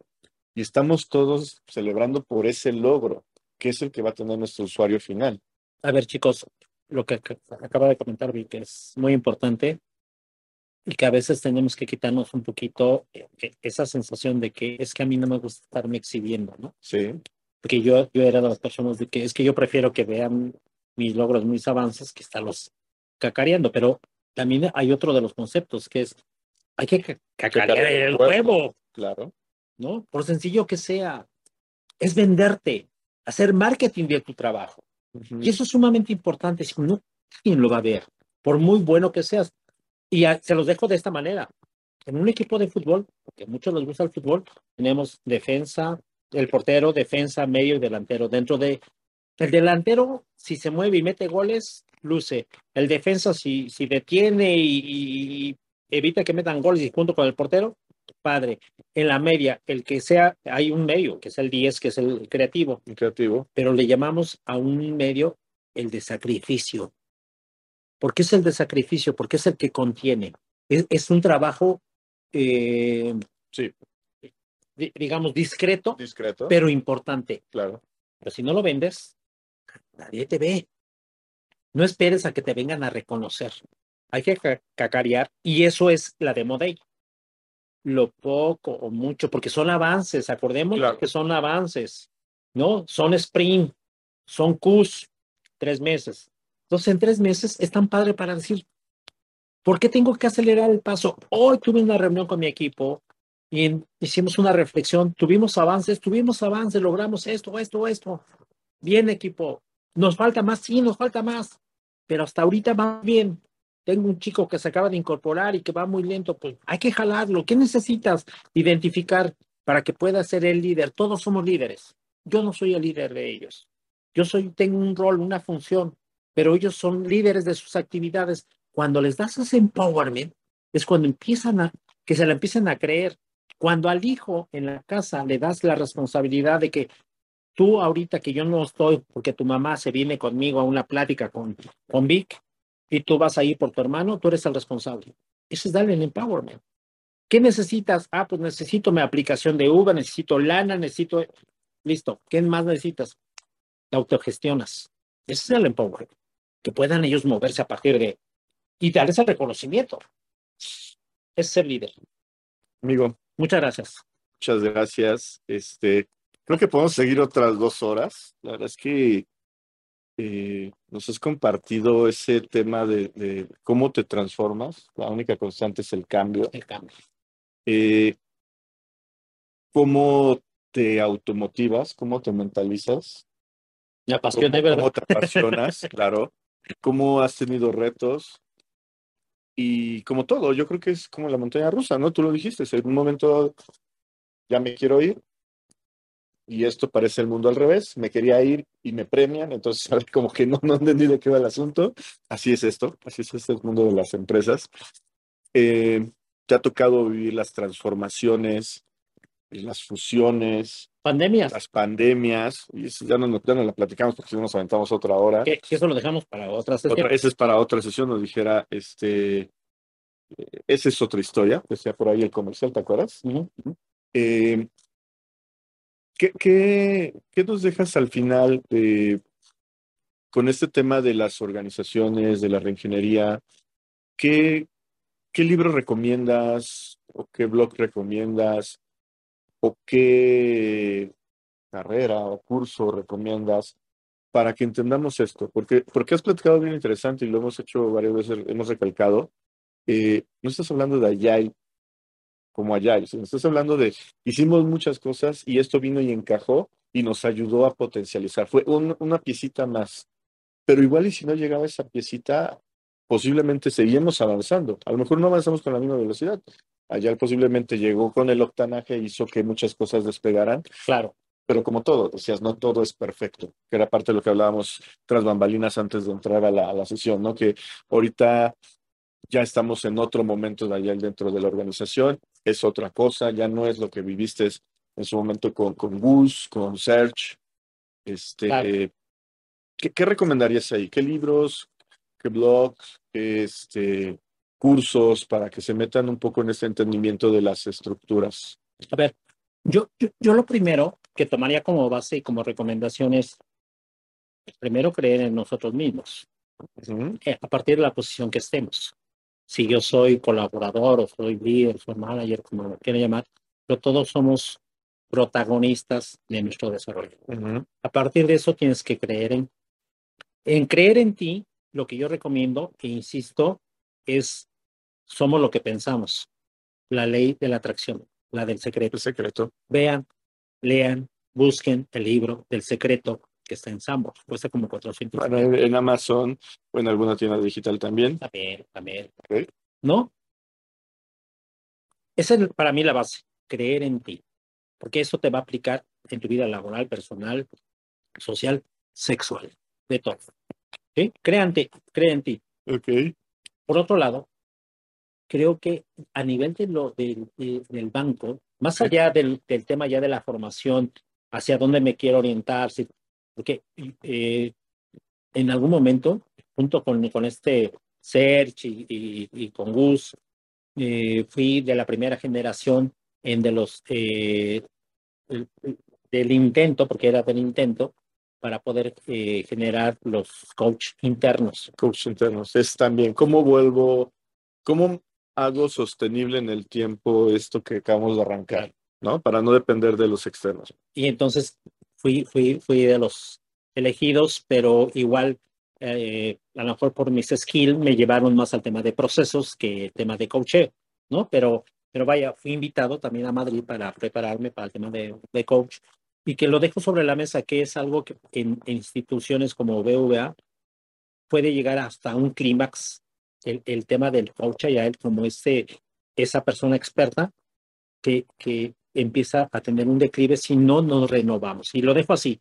y estamos todos celebrando por ese logro, que es el que va a tener nuestro usuario final. A ver, chicos, lo que acaba de comentar que es muy importante y que a veces tenemos que quitarnos un poquito eh, eh, esa sensación de que es que a mí no me gusta estarme exhibiendo, ¿no? Sí. Porque yo, yo era de las personas de que es que yo prefiero que vean mis logros, mis avances, que estarlos cacareando, pero también hay otro de los conceptos que es, hay que cacarear el huevo. Claro. ¿No? Por sencillo que sea, es venderte, hacer marketing de tu trabajo. Y eso es sumamente importante, si no, ¿quién lo va a ver? Por muy bueno que seas. Y se los dejo de esta manera. En un equipo de fútbol, porque a muchos les gusta el fútbol, tenemos defensa, el portero, defensa, medio y delantero. Dentro de el delantero, si se mueve y mete goles, luce. El defensa, si, si detiene y, evita que metan goles y junto con el portero, padre. En la media, el que sea, hay un medio, que es el 10, que es el creativo. El creativo. Pero le llamamos a un medio el de sacrificio. ¿Por qué es el de sacrificio? Porque es el que contiene. Es, un trabajo, eh, sí. Digamos, discreto, discreto, pero importante. Claro. Pero si no lo vendes, nadie te ve. No esperes a que te vengan a reconocer. Hay que cacarear y eso es la demo day. Lo poco o mucho, porque son avances, acordemos que son avances, ¿no? Son sprint, son Qs, tres meses. Entonces, en tres meses es tan padre para decir, ¿por qué tengo que acelerar el paso? Hoy tuve una reunión con mi equipo y hicimos una reflexión, tuvimos avances, tuvimos avances, logramos esto, esto, esto. Bien, equipo, nos falta más, sí, nos falta más, pero hasta ahorita va bien. Tengo un chico que se acaba de incorporar y que va muy lento, pues hay que jalarlo. ¿Qué necesitas identificar para que pueda ser el líder? Todos somos líderes. Yo no soy el líder de ellos. Yo soy, tengo un rol, una función, pero ellos son líderes de sus actividades. Cuando les das ese empowerment, es cuando empiezan a, que se la empiecen a creer. Cuando al hijo en la casa le das la responsabilidad de que tú ahorita que yo no estoy porque tu mamá se viene conmigo a una plática con, con Vic y tú vas a ir por tu hermano, tú eres el responsable. Eso es darle el empowerment. ¿Qué necesitas? Ah, pues necesito mi aplicación de Uber, necesito lana, necesito... Listo. ¿Qué más necesitas? Te autogestionas. Ese es el empowerment. Que puedan ellos moverse a partir de... Y darles el reconocimiento. Es ser líder. Amigo. Muchas gracias. Muchas gracias. Este, Creo que podemos seguir otras dos horas. La verdad es que eh, nos has compartido ese tema de, cómo te transformas. La única constante es el cambio. El cambio. Eh, cómo te automotivas, cómo te mentalizas. Me apasiona, ¿Cómo, ¿Cómo te apasionas? claro. ¿Cómo has tenido retos? Y como todo, yo creo que es como la montaña rusa, ¿no? Tú lo dijiste, en un momento ya me quiero ir, y esto parece el mundo al revés, me quería ir y me premian, entonces como que no, no entendí de qué va el asunto. Así es esto, así es este mundo de las empresas. Eh, te ha tocado vivir las transformaciones, las fusiones, pandemias. Las pandemias, y eso ya no, ya no la platicamos porque si no nos aventamos otra hora. Que, eso lo dejamos para otra sesión. Otra, ese es para otra sesión, nos dijera, este, eh, esa es otra historia, decía por ahí el comercial, ¿te acuerdas? eh, ¿Qué, qué, nos dejas al final con este tema de las organizaciones, de la reingeniería? ¿Qué, qué libro recomiendas o qué blog recomiendas o qué carrera o curso recomiendas para que entendamos esto? Porque, porque has platicado bien interesante y lo hemos hecho varias veces, hemos recalcado, eh, no estás hablando de Agile como Agile, sino estás hablando de hicimos muchas cosas y esto vino y encajó y nos ayudó a potencializar. Fue una piecita más. Pero igual y si no llegaba esa piecita, posiblemente seguimos avanzando. A lo mejor no avanzamos con la misma velocidad. Agile posiblemente llegó con el octanaje e hizo que muchas cosas despegaran. Claro. Pero como todo, decías, no todo es perfecto, que era parte de lo que hablábamos tras bambalinas antes de entrar a la, a la sesión, ¿no? Que ahorita ya estamos en otro momento de Agile dentro de la organización, es otra cosa, ya no es lo que viviste en su momento con, con Gus, con Search. Este, ¿qué, ¿qué, recomendarías ahí? ¿Qué libros, qué blogs, qué este, cursos para que se metan un poco en este entendimiento de las estructuras? A ver, yo, yo, yo lo primero que tomaría como base y como recomendación es primero creer en nosotros mismos, eh, a partir de la posición que estemos. Si yo soy colaborador o soy líder, soy manager, como lo quiera llamar, pero todos somos protagonistas de nuestro desarrollo. A partir de eso tienes que creer en, en creer en ti. Lo que yo recomiendo, e insisto, es somos lo que pensamos. La ley de la atracción, la del secreto. El secreto. Vean, lean, busquen el libro del secreto que está en Sambo. Cuesta como 400. Bueno, en Amazon o en alguna tienda digital también. También, también. ¿No? Esa es para mí la base, creer en ti. Porque eso te va a aplicar en tu vida laboral, personal, social, sexual, de todo. ¿Sí? Créante, cree en ti. Ok. Por otro lado, creo que a nivel de lo, de, del banco, más allá del, del, tema ya de la formación, hacia dónde me quiero orientar, porque eh, en algún momento, junto con, con este Search y, y, y con Gus, eh, fui de la primera generación en de los eh, del intento, porque era del intento, para poder eh, generar los coach internos. Coach internos. Es también, ¿cómo vuelvo, cómo hago sostenible en el tiempo esto que acabamos de arrancar, ¿no? Para no depender de los externos. Y entonces fui, fui, fui de los elegidos, pero igual, eh, a lo mejor por mis skills me llevaron más al tema de procesos que el tema de coaching, ¿no? Pero, pero vaya, fui invitado también a Madrid para prepararme para el tema de, de coach y que lo dejo sobre la mesa, que es algo que en, en instituciones como BVA puede llegar hasta un clímax el, el, tema del coach a él como ese, esa persona experta que, que empieza a tener un declive si no nos renovamos. Y lo dejo así.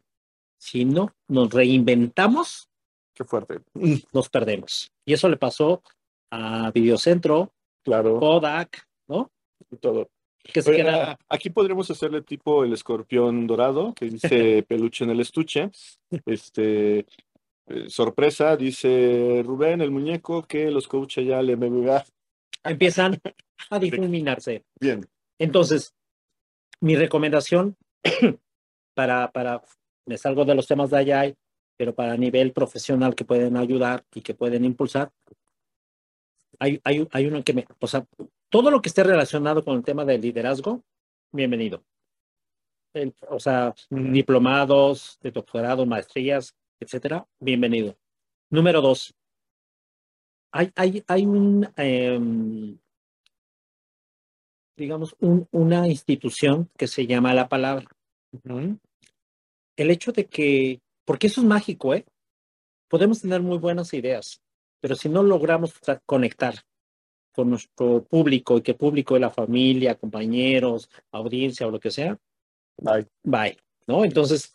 Si no nos reinventamos, qué fuerte, nos perdemos. Y eso le pasó a Videocentro, claro. Kodak, ¿no? Y todo. Que queda... Aquí podríamos hacerle tipo el escorpión dorado, que dice peluche en el estuche. Este, eh, sorpresa, dice Rubén, el muñeco, que los coaches ya le empiezan a difuminarse. Bien. Entonces, mi recomendación para, para, me salgo de los temas de allá, pero para nivel profesional que pueden ayudar y que pueden impulsar, hay, hay, hay uno que me, o sea, todo lo que esté relacionado con el tema del liderazgo, bienvenido. El, o sea, diplomados, de doctorado, maestrías, etcétera, bienvenido. Número dos, hay, hay, hay un, eh, digamos, un, una institución que se llama la palabra. El hecho de que, porque eso es mágico, ¿eh? Podemos tener muy buenas ideas, pero si no logramos conectar con nuestro público y que el público es la familia, compañeros, audiencia o lo que sea, bye. Bye, ¿no? Entonces,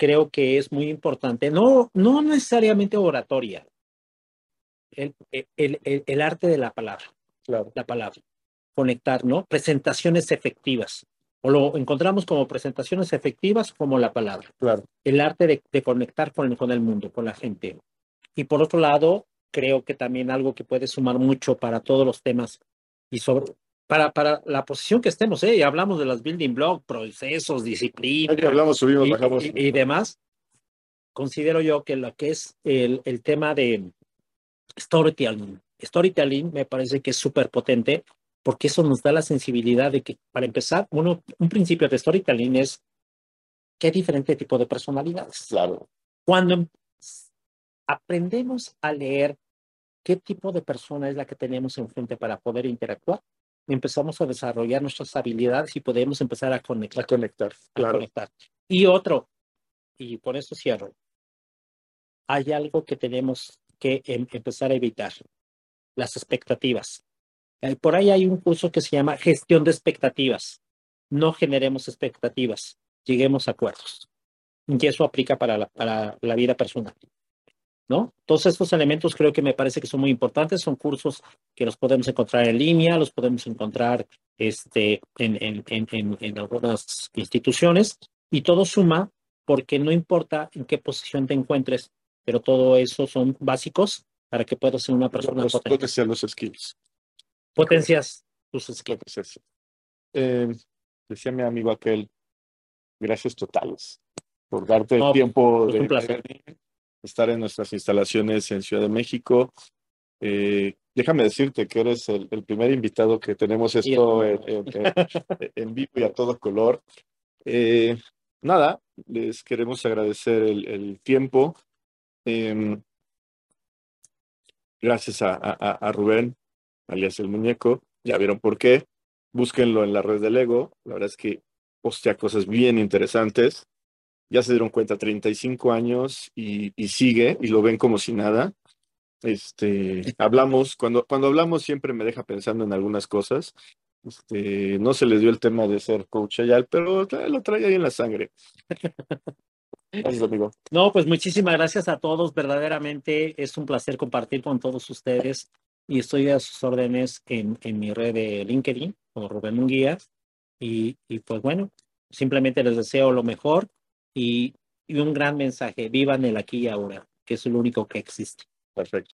creo que es muy importante, no, no necesariamente oratoria, el, el, el, el arte de la palabra, claro. la palabra conectar, ¿no? Presentaciones efectivas. O lo encontramos como presentaciones efectivas como la palabra. Claro. El arte de, de conectar con con el mundo, con la gente. Y por otro lado, creo que también algo que puede sumar mucho para todos los temas y sobre para, para la posición que estemos, ¿eh? Y hablamos de las building blocks, procesos, disciplina. Aquí hablamos, subimos, y, bajamos. Y, y, demás. Considero yo que lo que es el, el tema de storytelling. Storytelling me parece que es súper potente porque eso nos da la sensibilidad de que, para empezar, uno, un principio de storytelling es que hay diferente tipo de personalidades. Claro. Cuando aprendemos a leer qué tipo de persona es la que tenemos enfrente para poder interactuar. Empezamos a desarrollar nuestras habilidades y podemos empezar a conectar. A conectar, a claro. conectar. Y otro, y por eso cierro, hay algo que tenemos que em- empezar a evitar, las expectativas. Eh, Por ahí hay un curso que se llama gestión de expectativas. No generemos expectativas, lleguemos a acuerdos. Y eso aplica para la, para la vida personal. ¿No? Todos estos elementos creo que me parece que son muy importantes. Son cursos que los podemos encontrar en línea, los podemos encontrar este, en, en, en, en, en algunas instituciones y todo suma porque no importa en qué posición te encuentres, pero todo eso son básicos para que puedas ser una persona Los, potente. potenciar los skills. Potencias tus skills. Eh, decía mi amigo aquel, gracias totales por darte el tiempo pues, de un placer. Estar en nuestras instalaciones en Ciudad de México. Eh, déjame decirte que eres el, el primer invitado que tenemos esto en, en- en- en vivo y a todo color. Eh, nada, les queremos agradecer el, el tiempo. Em, gracias a, a- a- a Rubén, alias el muñeco. Ya vieron por qué. Búsquenlo en la red del Lego. La verdad es que postea cosas bien interesantes. Ya se dieron cuenta, 35 años y, y sigue y lo ven como si nada. Este, hablamos, cuando, cuando hablamos siempre me deja pensando en algunas cosas. Este, no se les dio el tema de ser coach allá, pero lo trae ahí en la sangre. Gracias, amigo. No, pues muchísimas gracias a todos. Verdaderamente es un placer compartir con todos ustedes y estoy a sus órdenes en, en mi red de LinkedIn como Rubén Munguía. Y, y pues bueno, simplemente les deseo lo mejor y, y un gran mensaje. Vivan el aquí y ahora, que es lo único que existe. Perfecto.